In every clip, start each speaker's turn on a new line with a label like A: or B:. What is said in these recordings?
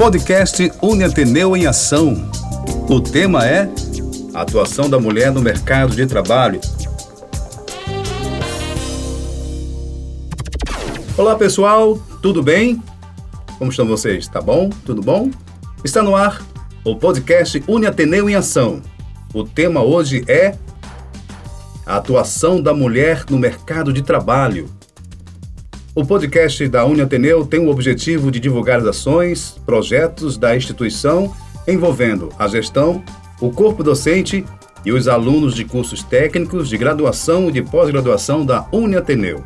A: Podcast Uniateneu em Ação. O tema é Atuação da mulher no mercado de trabalho. Olá pessoal, tudo bem? Como estão vocês? Tá bom? Tudo bom? Está no ar o podcast Uniateneu em Ação. O tema hoje é a atuação da mulher no mercado de trabalho. O podcast da Uniateneu tem o objetivo de divulgar as ações, projetos da instituição envolvendo a gestão, o corpo docente e os alunos de cursos técnicos de graduação e de pós-graduação da Uniateneu.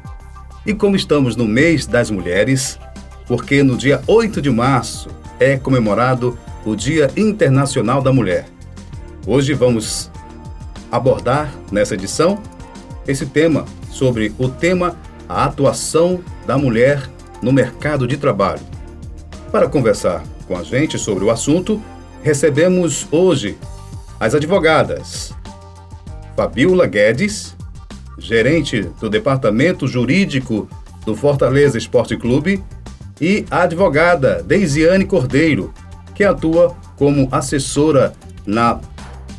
A: E como estamos no mês das mulheres, porque no dia 8 de março é comemorado o Dia Internacional da Mulher. Hoje vamos abordar nessa edição esse tema sobre o tema a atuação da mulher no mercado de trabalho. Para conversar com a gente sobre o assunto, recebemos hoje as advogadas Fabiola Guedes, gerente do Departamento Jurídico do Fortaleza Esporte Clube, e a advogada Deisiane Cordeiro, que atua como assessora na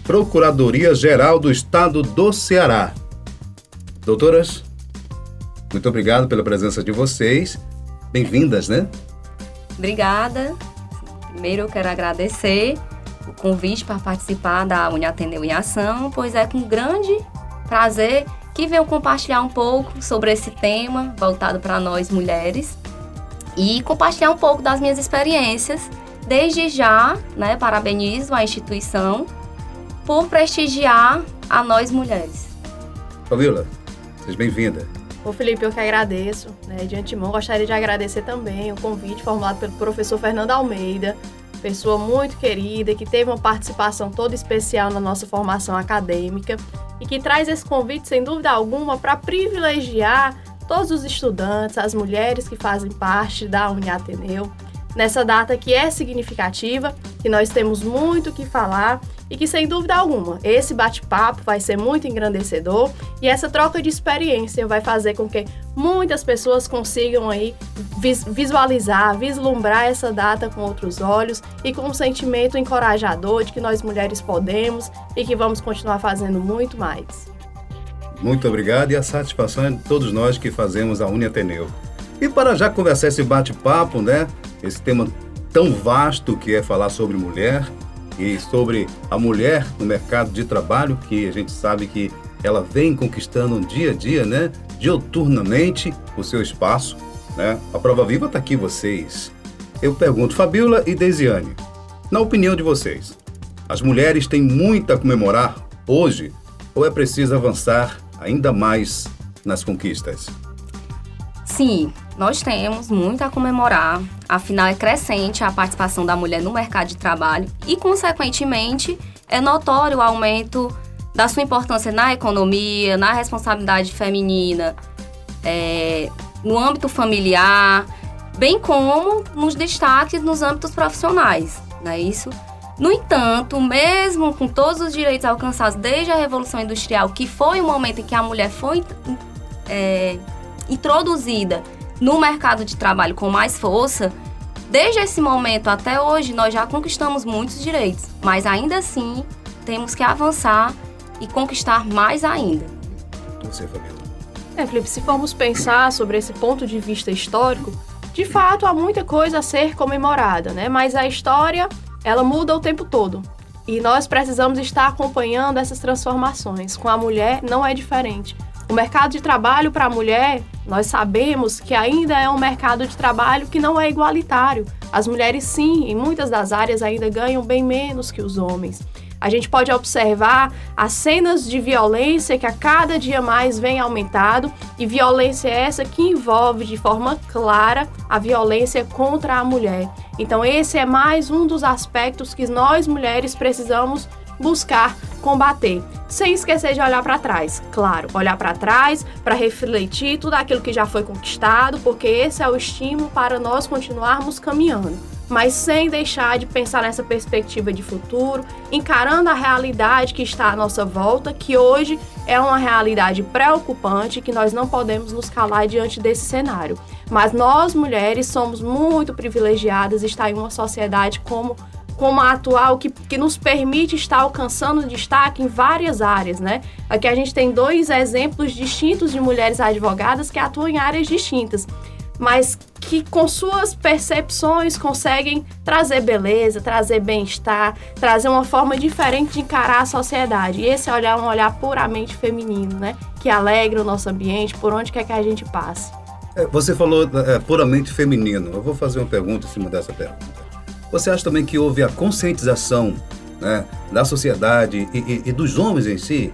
A: Procuradoria-Geral do Estado do Ceará. Doutoras, muito obrigado pela presença de vocês. Bem-vindas, né?
B: Obrigada. Primeiro eu quero agradecer o convite para participar da Uniateneu em Ação, pois é com grande prazer que venho compartilhar um pouco sobre esse tema voltado para nós mulheres e compartilhar um pouco das minhas experiências. Desde já, né, parabenizo a instituição por prestigiar a nós mulheres.
A: Fabiola, seja bem-vinda.
C: Ô Felipe, eu que agradeço. Né? De antemão, gostaria de agradecer também o convite formulado pelo professor Fernando Almeida, pessoa muito querida, que teve uma participação toda especial na nossa formação acadêmica e que traz esse convite, sem dúvida alguma, para privilegiar todos os estudantes, as mulheres que fazem parte da Uniateneu, nessa data que é significativa, que nós temos muito que falar e que, sem dúvida alguma, esse bate-papo vai ser muito engrandecedor e essa troca de experiência vai fazer com que muitas pessoas consigam aí visualizar, vislumbrar essa data com outros olhos e com um sentimento encorajador de que nós mulheres podemos e que vamos continuar fazendo muito mais.
A: Muito obrigado e a satisfação é de todos nós que fazemos a Uniateneu. E para já conversar esse bate-papo, né? Esse tema tão vasto que é falar sobre mulher, e sobre a mulher no mercado de trabalho, que a gente sabe que ela vem conquistando dia a dia, né, dioturnamente o seu espaço, né? A prova viva está aqui vocês. Eu pergunto, Fabiola e Desiane, na opinião de vocês, as mulheres têm muito a comemorar hoje ou é preciso avançar ainda mais nas conquistas?
B: Sim, nós temos muito a comemorar, afinal é crescente a participação da mulher no mercado de trabalho e, consequentemente, é notório o aumento da sua importância na economia, na responsabilidade feminina, é, no âmbito familiar, bem como nos destaques nos âmbitos profissionais, não é isso? No entanto, mesmo com todos os direitos alcançados desde a Revolução Industrial, que foi o momento em que a mulher foi é, introduzida no mercado de trabalho com mais força, desde esse momento até hoje nós já conquistamos muitos direitos, mas ainda assim temos que avançar e conquistar mais ainda.
A: Você, Fabiana.
C: É, Felipe, se formos pensar sobre esse ponto de vista histórico, de fato há muita coisa a ser comemorada, né? Mas a história, ela muda o tempo todo. E nós precisamos estar acompanhando essas transformações. Com a mulher não é diferente. O mercado de trabalho para a mulher, nós sabemos que ainda é um mercado de trabalho que não é igualitário. As mulheres, sim, em muitas das áreas ainda ganham bem menos que os homens. A gente pode observar as cenas de violência que a cada dia mais vem aumentado e violência essa que envolve de forma clara a violência contra a mulher. Então esse é mais um dos aspectos que nós mulheres precisamos buscar combater, sem esquecer de olhar para trás. Claro, olhar para trás para refletir tudo aquilo que já foi conquistado, porque esse é o estímulo para nós continuarmos caminhando. Mas sem deixar de pensar nessa perspectiva de futuro, encarando a realidade que está à nossa volta, que hoje é uma realidade preocupante, que nós não podemos nos calar diante desse cenário. Mas nós, mulheres, somos muito privilegiadas estar em uma sociedade como como a atual, que, que nos permite estar alcançando destaque em várias áreas, né? Aqui a gente tem dois exemplos distintos de mulheres advogadas que atuam em áreas distintas, mas que com suas percepções conseguem trazer beleza, trazer bem-estar, trazer uma forma diferente de encarar a sociedade. E esse olhar é um olhar puramente feminino, né? Que alegra o nosso ambiente, por onde quer que a gente passe.
A: É, você falou é, puramente feminino. Eu vou fazer uma pergunta em cima dessa pergunta. Você acha também que houve a conscientização né, da sociedade e, e, e, dos homens em si,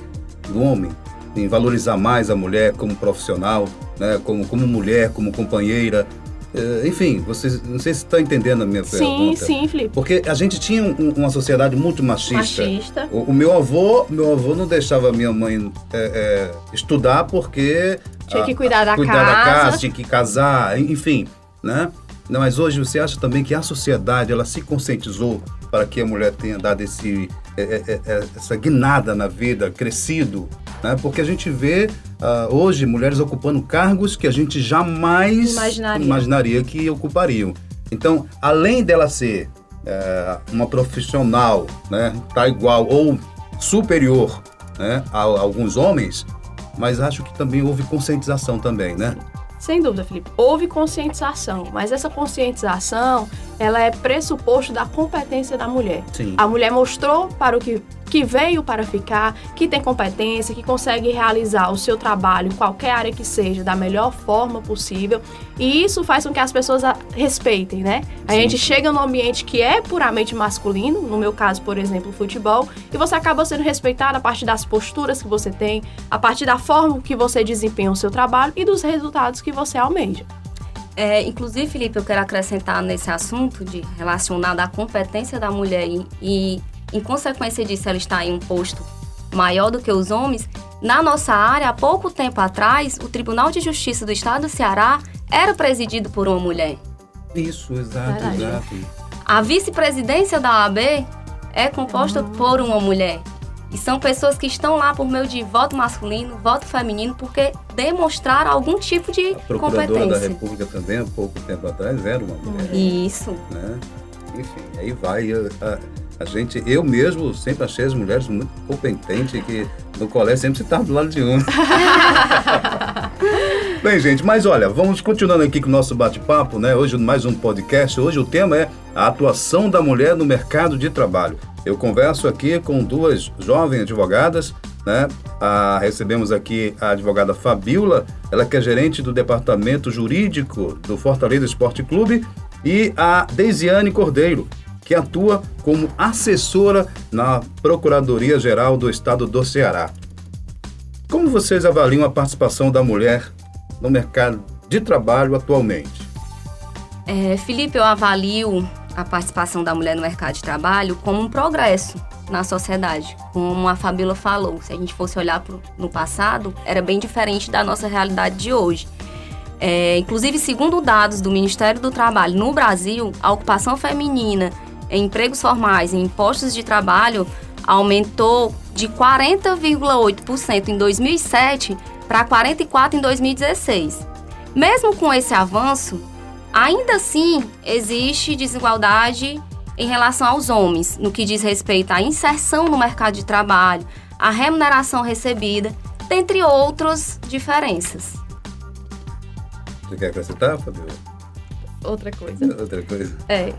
A: do homem, em valorizar mais a mulher como profissional, né, como, como mulher, como companheira? Eh, enfim, você, não sei se está entendendo a minha
C: sim,
A: pergunta.
C: Sim, sim, Felipe.
A: Porque a gente tinha um, uma sociedade muito machista.
C: Machista.
A: O, o, meu avô, meu avô não deixava minha mãe é, é, estudar porque
C: tinha que cuidar da
A: cuidar
C: casa.
A: da casa, tinha que casar, enfim, né? Não, mas hoje você acha também que a sociedade ela se conscientizou para que a mulher tenha dado esse, é, é, é, essa guinada na vida, crescido, né? Porque a gente vê uh, hoje mulheres ocupando cargos que a gente jamais
C: imaginaria,
A: imaginaria que ocupariam. Então, além dela ser é, uma profissional, né, tá igual ou superior, né, a, a alguns homens, mas acho que também houve conscientização também, né?
C: Sem dúvida, Felipe. Houve conscientização, mas essa conscientização, ela é pressuposto da competência da mulher.
A: Sim.
C: A mulher mostrou para o que que veio para ficar, que tem competência, que consegue realizar o seu trabalho em qualquer área que seja da melhor forma possível. E isso faz com que as pessoas respeitem, né? A Sim. gente chega num ambiente que é puramente masculino, no meu caso, por exemplo, o futebol, e você acaba sendo respeitado a partir das posturas que você tem, a partir da forma que você desempenha o seu trabalho e dos resultados que você almeja.
B: É, inclusive, Felipe, eu quero acrescentar nesse assunto de relacionado à competência da mulher e, e em consequência disso, ela está em um posto maior do que os homens, na nossa área, há pouco tempo atrás, o Tribunal de Justiça do Estado do Ceará era presidido por uma mulher.
A: Isso, exato, Verdade. exato.
B: A vice-presidência da OAB é composta uhum. por uma mulher. E são pessoas que estão lá por meio de voto masculino, voto feminino, porque demonstraram algum tipo de
A: a
B: competência.
A: da República também, há pouco tempo atrás, era uma mulher.
B: Isso.
A: Né? Enfim, aí vai. A, a gente, eu mesmo sempre achei as mulheres muito competentes que no colégio sempre se estava do lado de um. Bem, gente, mas olha, vamos continuando aqui com o nosso bate-papo, né? Hoje mais um podcast. Hoje o tema é a atuação da mulher no mercado de trabalho. Eu converso aqui com duas jovens advogadas, né? Ah, recebemos aqui a advogada Fabiola, ela que é gerente do departamento jurídico do Fortaleza Esporte Clube, e a Deisiane Cordeiro, que atua como assessora na Procuradoria-Geral do Estado do Ceará. Como vocês avaliam a participação da mulher no mercado de trabalho atualmente?
B: É, Felipe, eu avalio a participação da mulher no mercado de trabalho como um progresso na sociedade. Como a Fabíola falou, se a gente fosse olhar pro, no passado, era bem diferente da nossa realidade de hoje. É, inclusive, segundo dados do Ministério do Trabalho, no Brasil, a ocupação feminina em empregos formais, em postos de trabalho, aumentou de 40,8% em 2007 para 44% em 2016. Mesmo com esse avanço, ainda assim existe desigualdade em relação aos homens, no que diz respeito à inserção no mercado de trabalho, à remuneração recebida, dentre outras diferenças.
A: Você quer acrescentar, Fabiola?
C: Outra coisa.
A: Outra coisa.
C: É.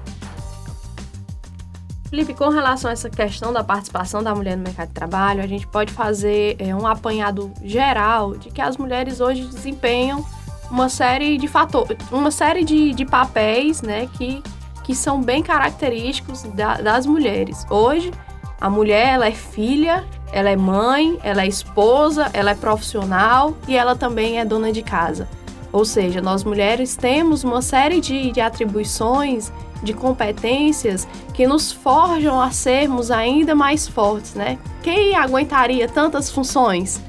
C: Felipe, com relação a essa questão da participação da mulher no mercado de trabalho, a gente pode fazer é, um apanhado geral de que as mulheres hoje desempenham uma série de fatores, uma série de, de papéis, né, que, que são bem característicos da, das mulheres. Hoje, a mulher, ela é filha, ela é mãe, ela é esposa, ela é profissional e ela também é dona de casa. Ou seja, nós mulheres temos uma série de, de atribuições de competências que nos forjam a sermos ainda mais fortes, né? Quem aguentaria tantas funções?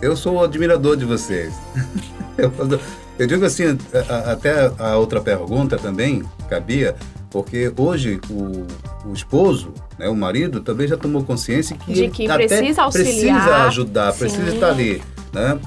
A: Eu sou um admirador de vocês. eu, digo assim, até a outra pergunta também cabia, porque hoje o, o esposo, né, o marido, também já tomou consciência que,
C: de que precisa auxiliar,
A: precisa ajudar, precisa Sim. estar ali, né?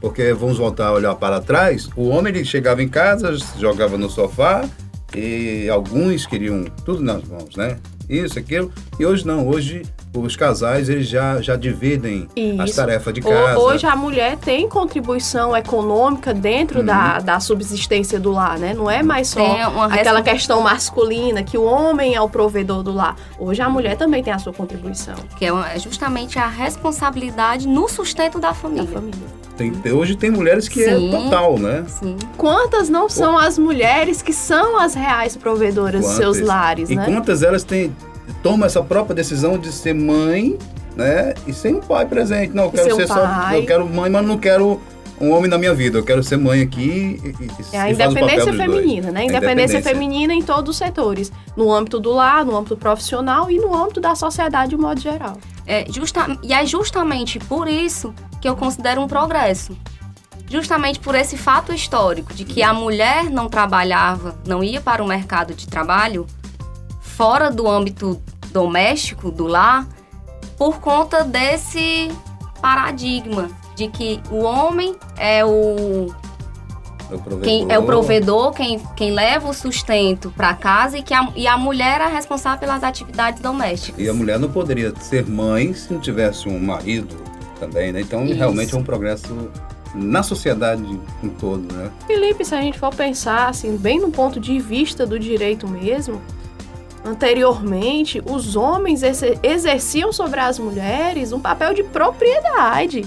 A: Porque vamos voltar a olhar para trás, o homem ele chegava em casa, jogava no sofá e alguns queriam tudo nas mãos, né? Isso, aquilo. E hoje não, hoje os casais eles já, já dividem
C: Isso.
A: as tarefas de casa.
C: Hoje a mulher tem contribuição econômica dentro
A: Uhum.
C: da, da subsistência do lar, né? Não é mais só aquela questão masculina que o homem é o provedor do lar. Hoje a mulher também tem a sua contribuição
B: Que é é justamente a responsabilidade no sustento da
C: da
B: família.
C: família.
A: Tem- hoje tem mulheres que é
B: Sim.
A: total, né?
B: Sim.
C: Quantas não são as mulheres que são as reais provedoras dos seus
A: Quantas?
C: lares,
A: E
C: né?
A: quantas elas têm, tomam essa própria decisão de ser mãe, né? E sem um pai presente. Não, eu quero
C: ser
A: ser só.
C: pai.
A: Eu quero mãe, mas não quero um homem na minha vida. Eu quero ser mãe aqui e, e,
C: É a
A: e faz o papel
C: independência feminina, né?
A: A
C: Independência feminina em todos os setores. No âmbito do lar, no âmbito profissional e no âmbito da sociedade de modo geral.
B: É justa- e é justamente por isso que eu considero um progresso. Justamente por esse fato histórico de que a mulher não trabalhava, não ia para o mercado de trabalho fora do âmbito doméstico, do lar, por conta desse paradigma de que o homem é o
A: É
B: quem é o provedor, quem, quem leva o sustento para casa e que a, e a mulher é responsável pelas atividades domésticas.
A: E a mulher não poderia ser mãe se não tivesse um marido também, né? Então,
B: Isso.
A: realmente é um progresso na sociedade em todo, né?
C: Felipe, se a gente for pensar assim, bem no ponto de vista do direito mesmo, anteriormente os homens exer- exerciam sobre as mulheres um papel de propriedade.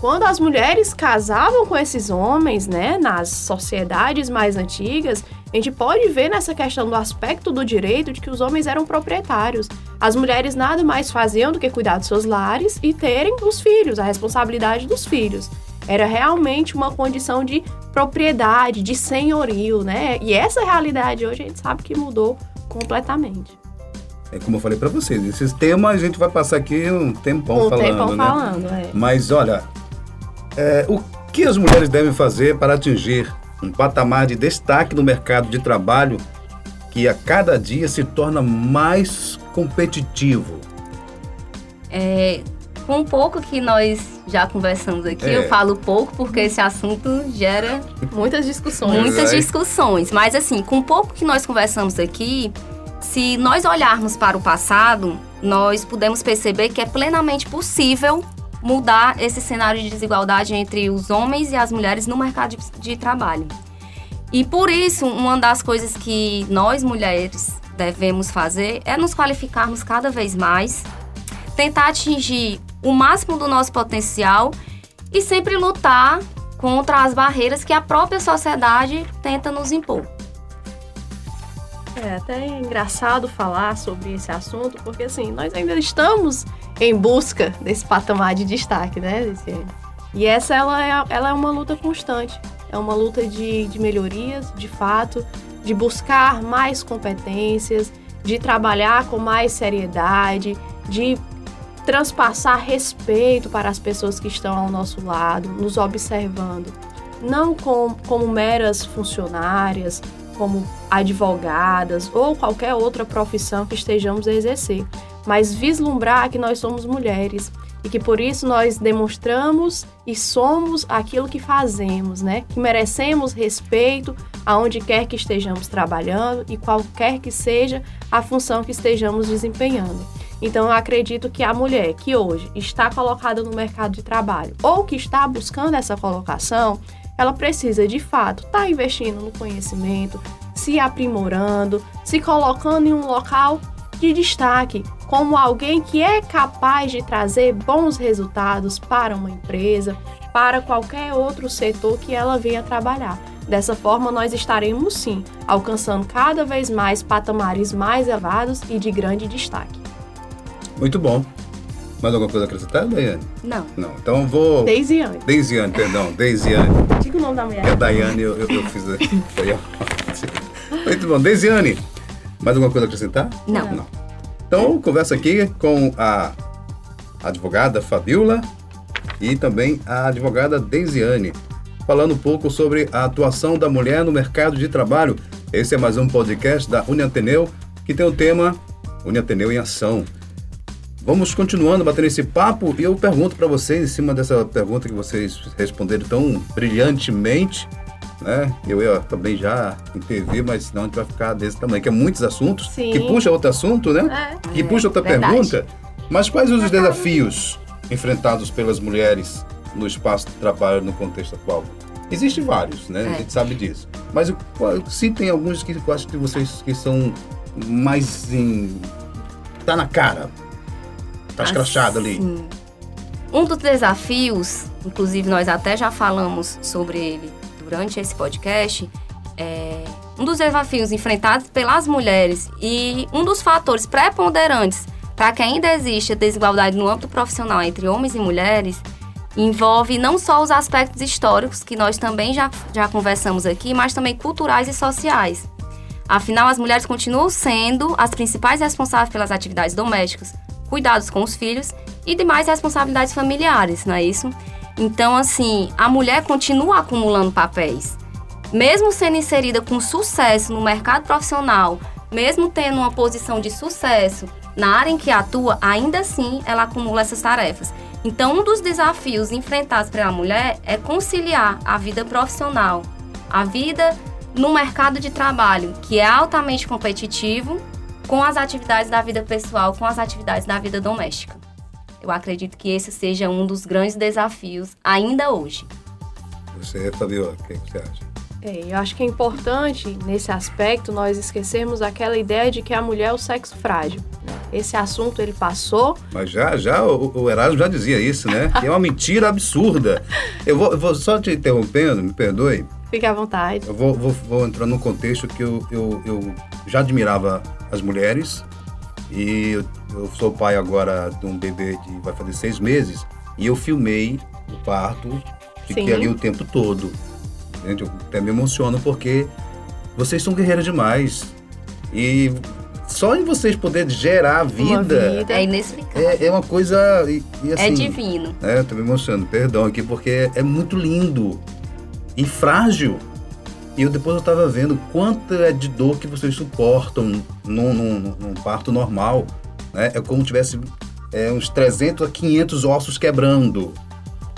C: Quando as mulheres casavam com esses homens, né, nas sociedades mais antigas, a gente pode ver nessa questão do aspecto do direito de que os homens eram proprietários. As mulheres nada mais faziam do que cuidar dos seus lares e terem os filhos, a responsabilidade dos filhos. Era realmente uma condição de propriedade, de senhorio, né? E essa realidade hoje a gente sabe que mudou completamente.
A: É como eu falei para vocês, esses temas a gente vai passar aqui um tempão
C: um
A: falando,
C: tempão
A: né?
C: falando, é.
A: Mas olha, é, o que as mulheres devem fazer para atingir um patamar de destaque no mercado de trabalho que a cada dia se torna mais competitivo?
B: É, com um pouco que nós já conversamos aqui,
A: É.
B: eu falo pouco porque esse assunto gera
C: Muitas discussões.
B: muitas
A: é.
B: discussões. Mas assim, com um pouco que nós conversamos aqui, se nós olharmos para o passado, nós podemos perceber que é plenamente possível mudar esse cenário de desigualdade entre os homens e as mulheres no mercado de, de trabalho. E por isso, uma das coisas que nós mulheres devemos fazer é nos qualificarmos cada vez mais, tentar atingir o máximo do nosso potencial e sempre lutar contra as barreiras que a própria sociedade tenta nos impor.
C: É até engraçado falar sobre esse assunto, porque assim, nós ainda estamos em busca desse patamar de destaque, né? E essa ela é, ela é uma luta constante. É uma luta de, de melhorias, de fato, de buscar mais competências, de trabalhar com mais seriedade, de transpassar respeito para as pessoas que estão ao nosso lado, nos observando. Não com, como meras funcionárias, como advogadas ou qualquer outra profissão que estejamos a exercer, mas vislumbrar que nós somos mulheres e que por isso nós demonstramos e somos aquilo que fazemos, né? Que merecemos respeito aonde quer que estejamos trabalhando e qualquer que seja a função que estejamos desempenhando. Então eu acredito que a mulher que hoje está colocada no mercado de trabalho ou que está buscando essa colocação, ela precisa de fato estar tá investindo no conhecimento, se aprimorando, se colocando em um local de destaque, como alguém que é capaz de trazer bons resultados para uma empresa, para qualquer outro setor que ela venha trabalhar. Dessa forma, nós estaremos sim alcançando cada vez mais patamares mais elevados e de grande destaque.
A: Muito bom. Mais alguma coisa a acrescentar, Daiane?
B: Não.
A: Não. Então eu vou.
C: Deisiane.
A: Deisiane, perdão. Deisiane.
C: Diga o nome da mulher.
A: É a Daiane, eu, eu, eu fiz. Foi, ó. Muito bom. Deisiane, mais alguma coisa a acrescentar?
B: Não.
A: Não. Então, conversa aqui com a advogada Fabiola e também a advogada Deisiane, falando um pouco sobre a atuação da mulher no mercado de trabalho. Esse é mais um podcast da Uniateneu, que tem o tema Uniateneu em Ação. Vamos continuando batendo esse papo e eu pergunto para vocês, em cima dessa pergunta que vocês responderam tão brilhantemente, né? Eu também já intervir, mas senão a gente vai ficar desse tamanho, que é muitos assuntos,
C: Sim.
A: que puxa outro assunto, né?
C: É.
A: Que puxa outra
B: verdade.
A: pergunta. Mas quais os desafios enfrentados pelas mulheres no espaço de trabalho no contexto atual? Existem vários, né? A
B: É.
A: gente sabe disso. Mas citem alguns que eu acho que vocês que são mais em. tá na cara. Tá escrachado ali.
B: Assim, Um dos desafios, inclusive nós até já falamos sobre ele durante esse podcast, é um dos desafios enfrentados pelas mulheres e um dos fatores preponderantes para que ainda existe a desigualdade no âmbito profissional entre homens e mulheres envolve não só os aspectos históricos, que nós também já, já conversamos aqui, mas também culturais e sociais. Afinal, as mulheres continuam sendo as principais responsáveis pelas atividades domésticas, cuidados com os filhos e demais responsabilidades familiares, não é isso? Então, assim, a mulher continua acumulando papéis. Mesmo sendo inserida com sucesso no mercado profissional, mesmo tendo uma posição de sucesso na área em que atua, ainda assim ela acumula essas tarefas. Então, um dos desafios enfrentados pela mulher é conciliar a vida profissional, a vida no mercado de trabalho, que é altamente competitivo, com as atividades da vida pessoal, com as atividades da vida doméstica. Eu acredito que esse seja um dos grandes desafios ainda hoje.
A: Você, Fabiola, o que você acha?
C: É, eu acho que é importante, nesse aspecto, nós esquecermos aquela ideia de que a mulher é o sexo frágil. Esse assunto, ele passou,
A: Mas já, já o, o Erasmo já dizia isso, né? Que é uma mentira absurda. Eu vou, eu vou só te interrompendo, me perdoe.
C: Fique à vontade.
A: Eu vou, vou, vou entrar num contexto que eu, eu, eu já admirava as mulheres e eu, eu sou pai agora de um bebê de vai fazer seis meses e eu filmei o parto, fiquei
C: Sim.
A: ali o tempo todo. Gente, eu até me emociono porque vocês são guerreiras demais e só em vocês poderem gerar vida,
C: vida.
B: É inexplicável.
A: é, é uma coisa e, e assim,
B: é divino.
A: é, eu tô me emocionando, perdão aqui, porque é muito lindo e frágil. E eu depois eu tava vendo quanto é de dor que vocês suportam num, num, num parto normal. Né? É como se tivesse é, uns 300 a 500 ossos quebrando.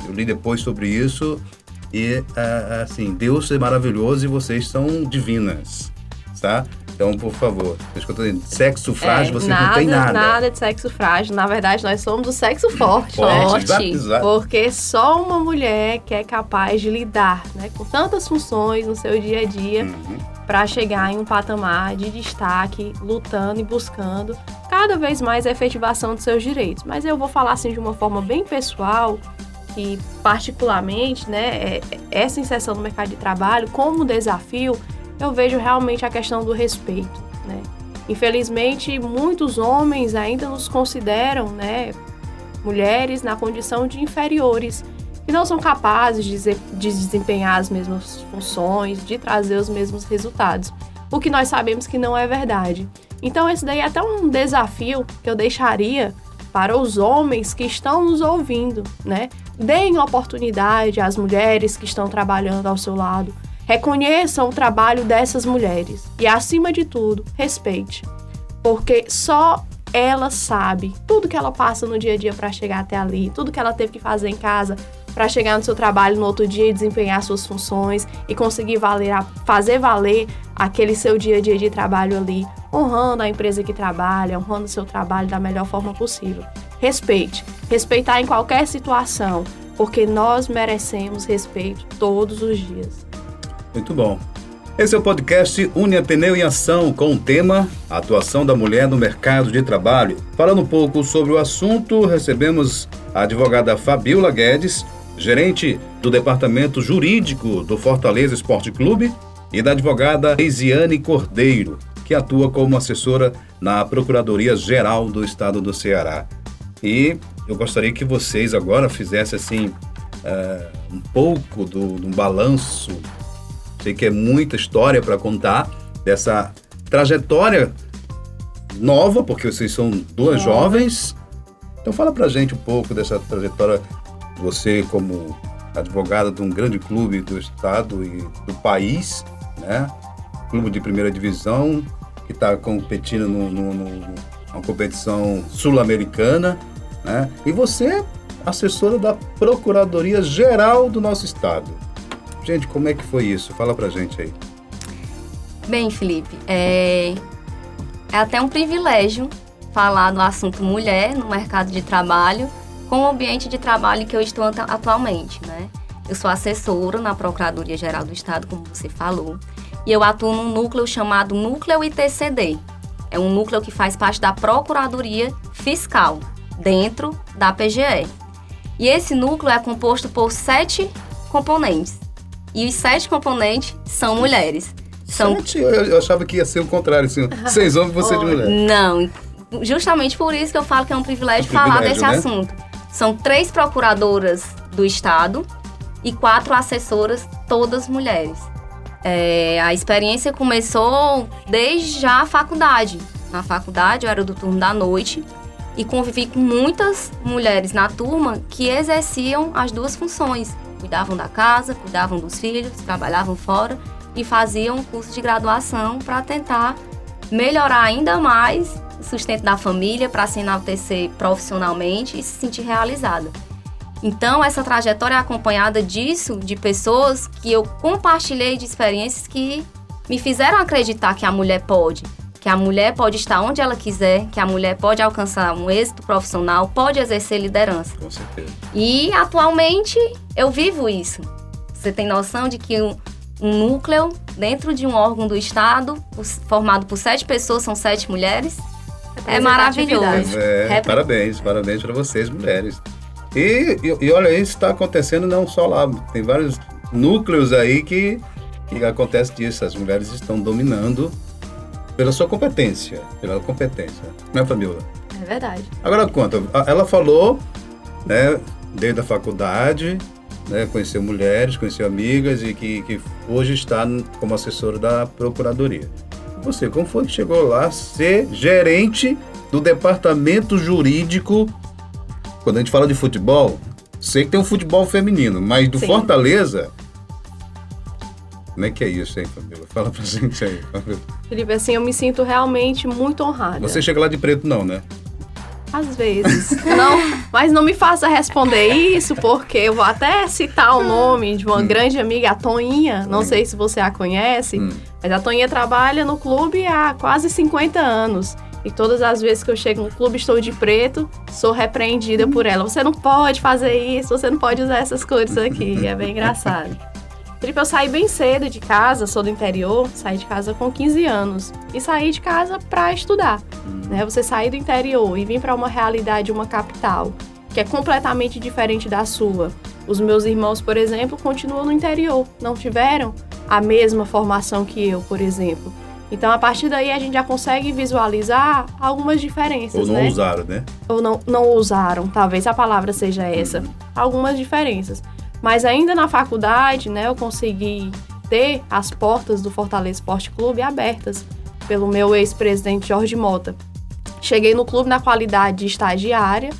A: Eu li depois sobre isso e, ah, assim, Deus é maravilhoso e vocês são divinas, tá? Então, por favor, é que eu tô dizendo. Sexo frágil,
C: É,
A: vocês não têm nada.
C: Nada de sexo frágil. Na verdade, nós somos o sexo forte,
A: Forte,
C: né?
B: Forte.
A: exato, exato.
C: Porque só uma mulher que é capaz de lidar né, com tantas funções no seu dia a dia
A: Uhum.
C: para chegar em um patamar de destaque, lutando e buscando cada vez mais a efetivação dos seus direitos. Mas eu vou falar assim de uma forma bem pessoal que particularmente, né, é- essa inserção no mercado de trabalho como desafio, eu vejo realmente a questão do respeito, né? Infelizmente, muitos homens ainda nos consideram, né, mulheres na condição de inferiores, que não são capazes de, ze- de desempenhar as mesmas funções, de trazer os mesmos resultados. O que nós sabemos que não é verdade. Então, esse daí é até um desafio que eu deixaria para os homens que estão nos ouvindo, né? Deem oportunidade às mulheres que estão trabalhando ao seu lado. Reconheçam o trabalho dessas mulheres e, acima de tudo, respeite. Porque só ela sabe tudo que ela passa no dia a dia para chegar até ali, tudo que ela teve que fazer em casa para chegar no seu trabalho no outro dia e desempenhar suas funções e conseguir valer, fazer valer aquele seu dia a dia de trabalho ali, honrando a empresa que trabalha, honrando o seu trabalho da melhor forma possível. Respeite, respeitar em qualquer situação, porque nós merecemos respeito todos os dias.
A: Muito bom. Esse é o podcast Une Ateneu em Ação, com o tema Atuação da Mulher no Mercado de Trabalho. Falando um pouco sobre o assunto, recebemos a advogada Fabiola Guedes, gerente do Departamento Jurídico do Fortaleza Esporte Clube, e da advogada Reisiane Cordeiro, que atua como assessora na Procuradoria-Geral do Estado do Ceará. E eu gostaria que vocês agora fizessem assim eh, um pouco do, do balanço Sei que é muita história para contar dessa trajetória nova, porque vocês são duas
C: Nova.
A: jovens. Então fala pra gente um pouco dessa trajetória, você como advogada de um grande clube do estado e do país, né? Clube de primeira divisão, que está competindo no, no- no- uma competição sul-americana, né? E você é assessora da Procuradoria Geral do nosso estado. Gente, como é que foi isso? Fala pra gente aí.
B: Bem, Felipe, é, é até um privilégio falar do assunto mulher no mercado de trabalho com o ambiente de trabalho que eu estou atualmente, né? Eu sou assessora na Procuradoria Geral do Estado, como você falou, e eu atuo num núcleo chamado Núcleo ITCD. É um núcleo que faz parte da Procuradoria Fiscal, dentro da PGE. E esse núcleo é composto por sete componentes. E os sete componentes são mulheres. São...
A: Sete? Eu, eu achava que ia ser o contrário, assim, seis homens e você de mulher.
B: Não, justamente por isso que eu falo que é um privilégio, é um privilégio falar desse né? assunto. São três procuradoras do Estado e quatro assessoras, todas mulheres. É, a experiência começou desde já a faculdade. Na faculdade, eu era do turno da noite e convivi com muitas mulheres na turma que exerciam as duas funções. Cuidavam da casa, cuidavam dos filhos, trabalhavam fora e faziam um curso de graduação para tentar melhorar ainda mais o sustento da família, para se enaltecer profissionalmente e se sentir realizada. Então, essa trajetória é acompanhada disso, de pessoas que eu compartilhei de experiências que me fizeram acreditar que a mulher pode, que a mulher pode estar onde ela quiser, que a mulher pode alcançar um êxito profissional, pode exercer liderança.
A: Com certeza.
B: E atualmente eu vivo isso. Você tem noção de que um, um núcleo dentro de um órgão do Estado, formado por sete pessoas, são sete mulheres. É maravilhoso.
A: É, é, parabéns, parabéns para vocês, mulheres. E, e, e olha, isso está acontecendo não só lá, tem vários núcleos aí que, que acontece disso. As mulheres estão dominando pela sua competência, pela competência. Não é, Fabiola?
C: É verdade.
A: Agora conta, ela falou, né, desde a faculdade, né, conheceu mulheres, conheceu amigas e que, que hoje está como assessora da Procuradoria. Você, como foi que chegou lá a ser gerente do departamento jurídico quando a gente fala de futebol, sei que tem um futebol feminino, mas do Sim. Fortaleza. Como é que é isso, hein, Fabíola? Fala pra gente aí, Fabíola.
C: Felipe, assim, eu me sinto realmente muito honrada.
A: Você chega lá de preto, não, né?
C: Às vezes. não, mas não me faça responder isso, porque eu vou até citar o nome de uma hum. grande amiga, a Toninha. Não hum. sei se você a conhece, hum. mas a Toninha trabalha no clube há quase 50 anos. E todas as vezes que eu chego no clube estou de preto, sou repreendida por ela. Você não pode fazer isso, você não pode usar essas cores aqui. É bem engraçado. Felipe, eu saí bem cedo de casa, sou do interior, saí de casa com 15 anos. E saí de casa para estudar. Né? Você sair do interior e vir para uma realidade, uma capital, que é completamente diferente da sua. Os meus irmãos, por exemplo, continuam no interior, não tiveram a mesma formação que eu, por exemplo. Então, a partir daí, a gente já consegue visualizar algumas diferenças,
A: Ou não
C: né?
A: usaram, né?
C: Ou não, não usaram, talvez a palavra seja essa. Uhum. Algumas diferenças. Mas ainda na faculdade, né, eu consegui ter as portas do Fortaleza Esporte Clube abertas pelo meu ex-presidente Jorge Mota. Cheguei no clube na qualidade de estagiária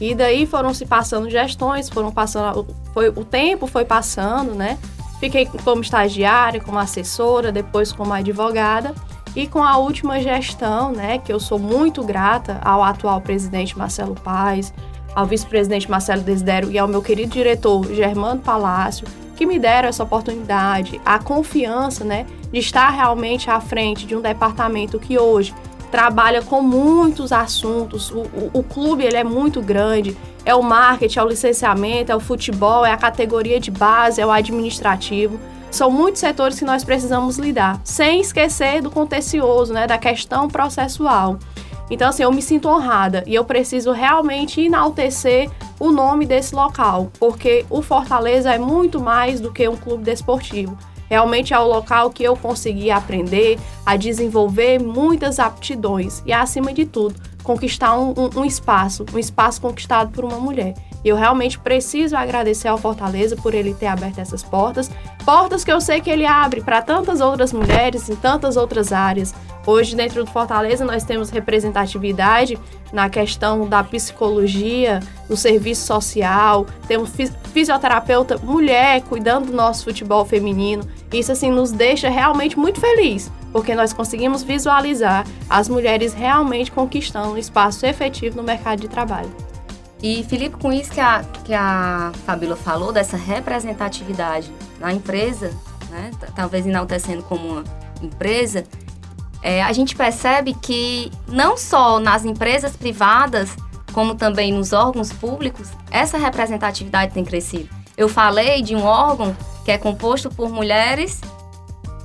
C: e daí foram se passando gestões, foram passando, foi o tempo foi passando, né? Fiquei como estagiária, como assessora, depois como advogada. E com a última gestão, né, que eu sou muito grata ao atual presidente Marcelo Paes, ao vice-presidente Marcelo Desidero e ao meu querido diretor Germano Palácio, que me deram essa oportunidade, a confiança, né, de estar realmente à frente de um departamento que hoje trabalha com muitos assuntos. O, o, o clube ele é muito grande é o marketing, é o licenciamento, é o futebol, é a categoria de base, é o administrativo. São muitos setores que nós precisamos lidar, sem esquecer do contencioso, né, da questão processual. Então, assim, eu me sinto honrada e eu preciso realmente enaltecer o nome desse local, porque o Fortaleza é muito mais do que um clube desportivo. Realmente é o local que eu consegui aprender a desenvolver muitas aptidões e, acima de tudo, conquistar um, um, espaço, um espaço conquistado por uma mulher. E eu realmente preciso agradecer ao Fortaleza por ele ter aberto essas portas, portas que eu sei que ele abre para tantas outras mulheres em tantas outras áreas. Hoje, dentro do Fortaleza, nós temos representatividade na questão da psicologia, do serviço social, temos fisioterapeuta mulher cuidando do nosso futebol feminino. Isso, assim, nos deixa realmente muito feliz, porque nós conseguimos visualizar as mulheres realmente conquistando um espaço efetivo no mercado de trabalho.
B: E, Felipe, com isso que a, que a Fabíola falou, dessa representatividade na empresa, né, talvez enaltecendo como uma empresa, é, a gente percebe que não só nas empresas privadas, como também nos órgãos públicos, essa representatividade tem crescido. Eu falei de um órgão que é composto por mulheres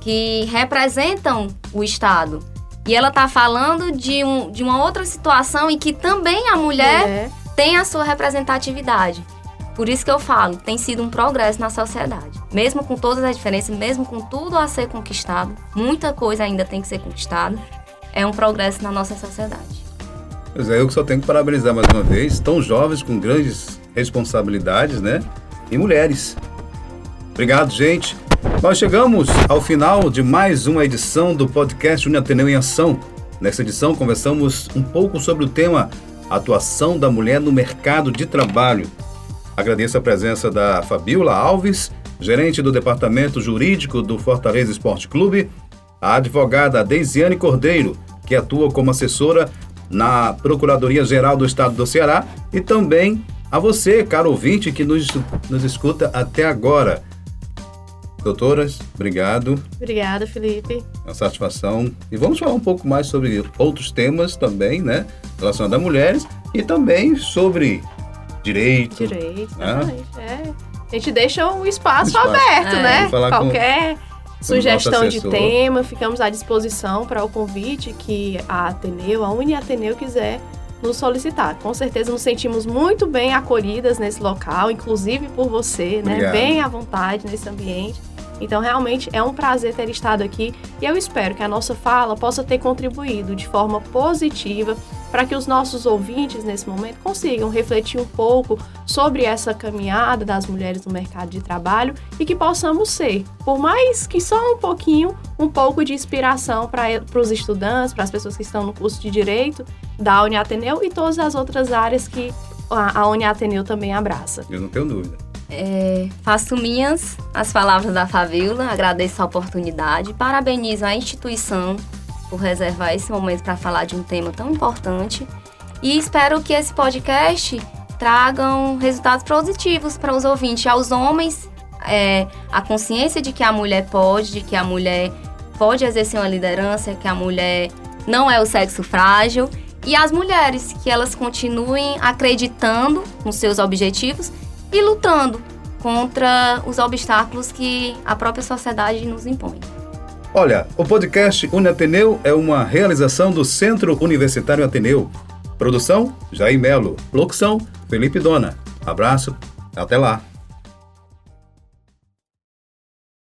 B: que representam o Estado. E ela está falando de, um, de uma outra situação em que também a mulher é. tem a sua representatividade. Por isso que eu falo, tem sido um progresso na sociedade. Mesmo com todas as diferenças, mesmo com tudo a ser conquistado, muita coisa ainda tem que ser conquistada, é um progresso na nossa sociedade.
A: Pois é, eu só tenho que parabenizar mais uma vez, tão jovens com grandes responsabilidades, né? E mulheres. Obrigado, gente. Nós chegamos ao final de mais uma edição do podcast Uniateneu em Ação. Nessa edição, conversamos um pouco sobre o tema Atuação da Mulher no Mercado de Trabalho. Agradeço a presença da Fabiola Alves, gerente do Departamento Jurídico do Fortaleza Esporte Clube, a advogada Deisiane Cordeiro, que atua como assessora na Procuradoria-Geral do Estado do Ceará, e também a você, caro ouvinte, que nos, nos escuta até agora. Doutoras, obrigado.
C: Obrigada, Felipe.
A: Uma satisfação. E vamos falar um pouco mais sobre outros temas também, né? Relacionados a mulheres e também sobre direito.
C: Direito, né? exatamente. É. A gente deixa o espaço, espaço. aberto, é. né? Qualquer com, sugestão de tema, ficamos à disposição para o convite que a Ateneu, a Uni Ateneu quiser nos solicitar. Com certeza nos sentimos muito bem acolhidas nesse local, inclusive por você, né? Obrigado. Bem à vontade nesse ambiente. Então, realmente é um prazer ter estado aqui e eu espero que a nossa fala possa ter contribuído de forma positiva para que os nossos ouvintes nesse momento consigam refletir um pouco sobre essa caminhada das mulheres no mercado de trabalho e que possamos ser, por mais que só um pouquinho, um pouco de inspiração para os estudantes, para as pessoas que estão no curso de Direito da Uniateneu e todas as outras áreas que a Uniateneu também abraça.
A: Eu não tenho dúvida.
B: É, faço minhas as palavras da Fabiola, agradeço a oportunidade, parabenizo a instituição por reservar esse momento para falar de um tema tão importante e espero que esse podcast tragam resultados positivos para os ouvintes, aos homens, é, a consciência de que a mulher pode, de que a mulher pode exercer uma liderança, que a mulher não é o sexo frágil e as mulheres que elas continuem acreditando nos seus objetivos e lutando contra os obstáculos que a própria sociedade nos impõe.
A: Olha, o podcast Uniateneu é uma realização do Centro Universitário Ateneu. Produção: Jair Melo. Locução: Felipe Dona. Abraço, até lá.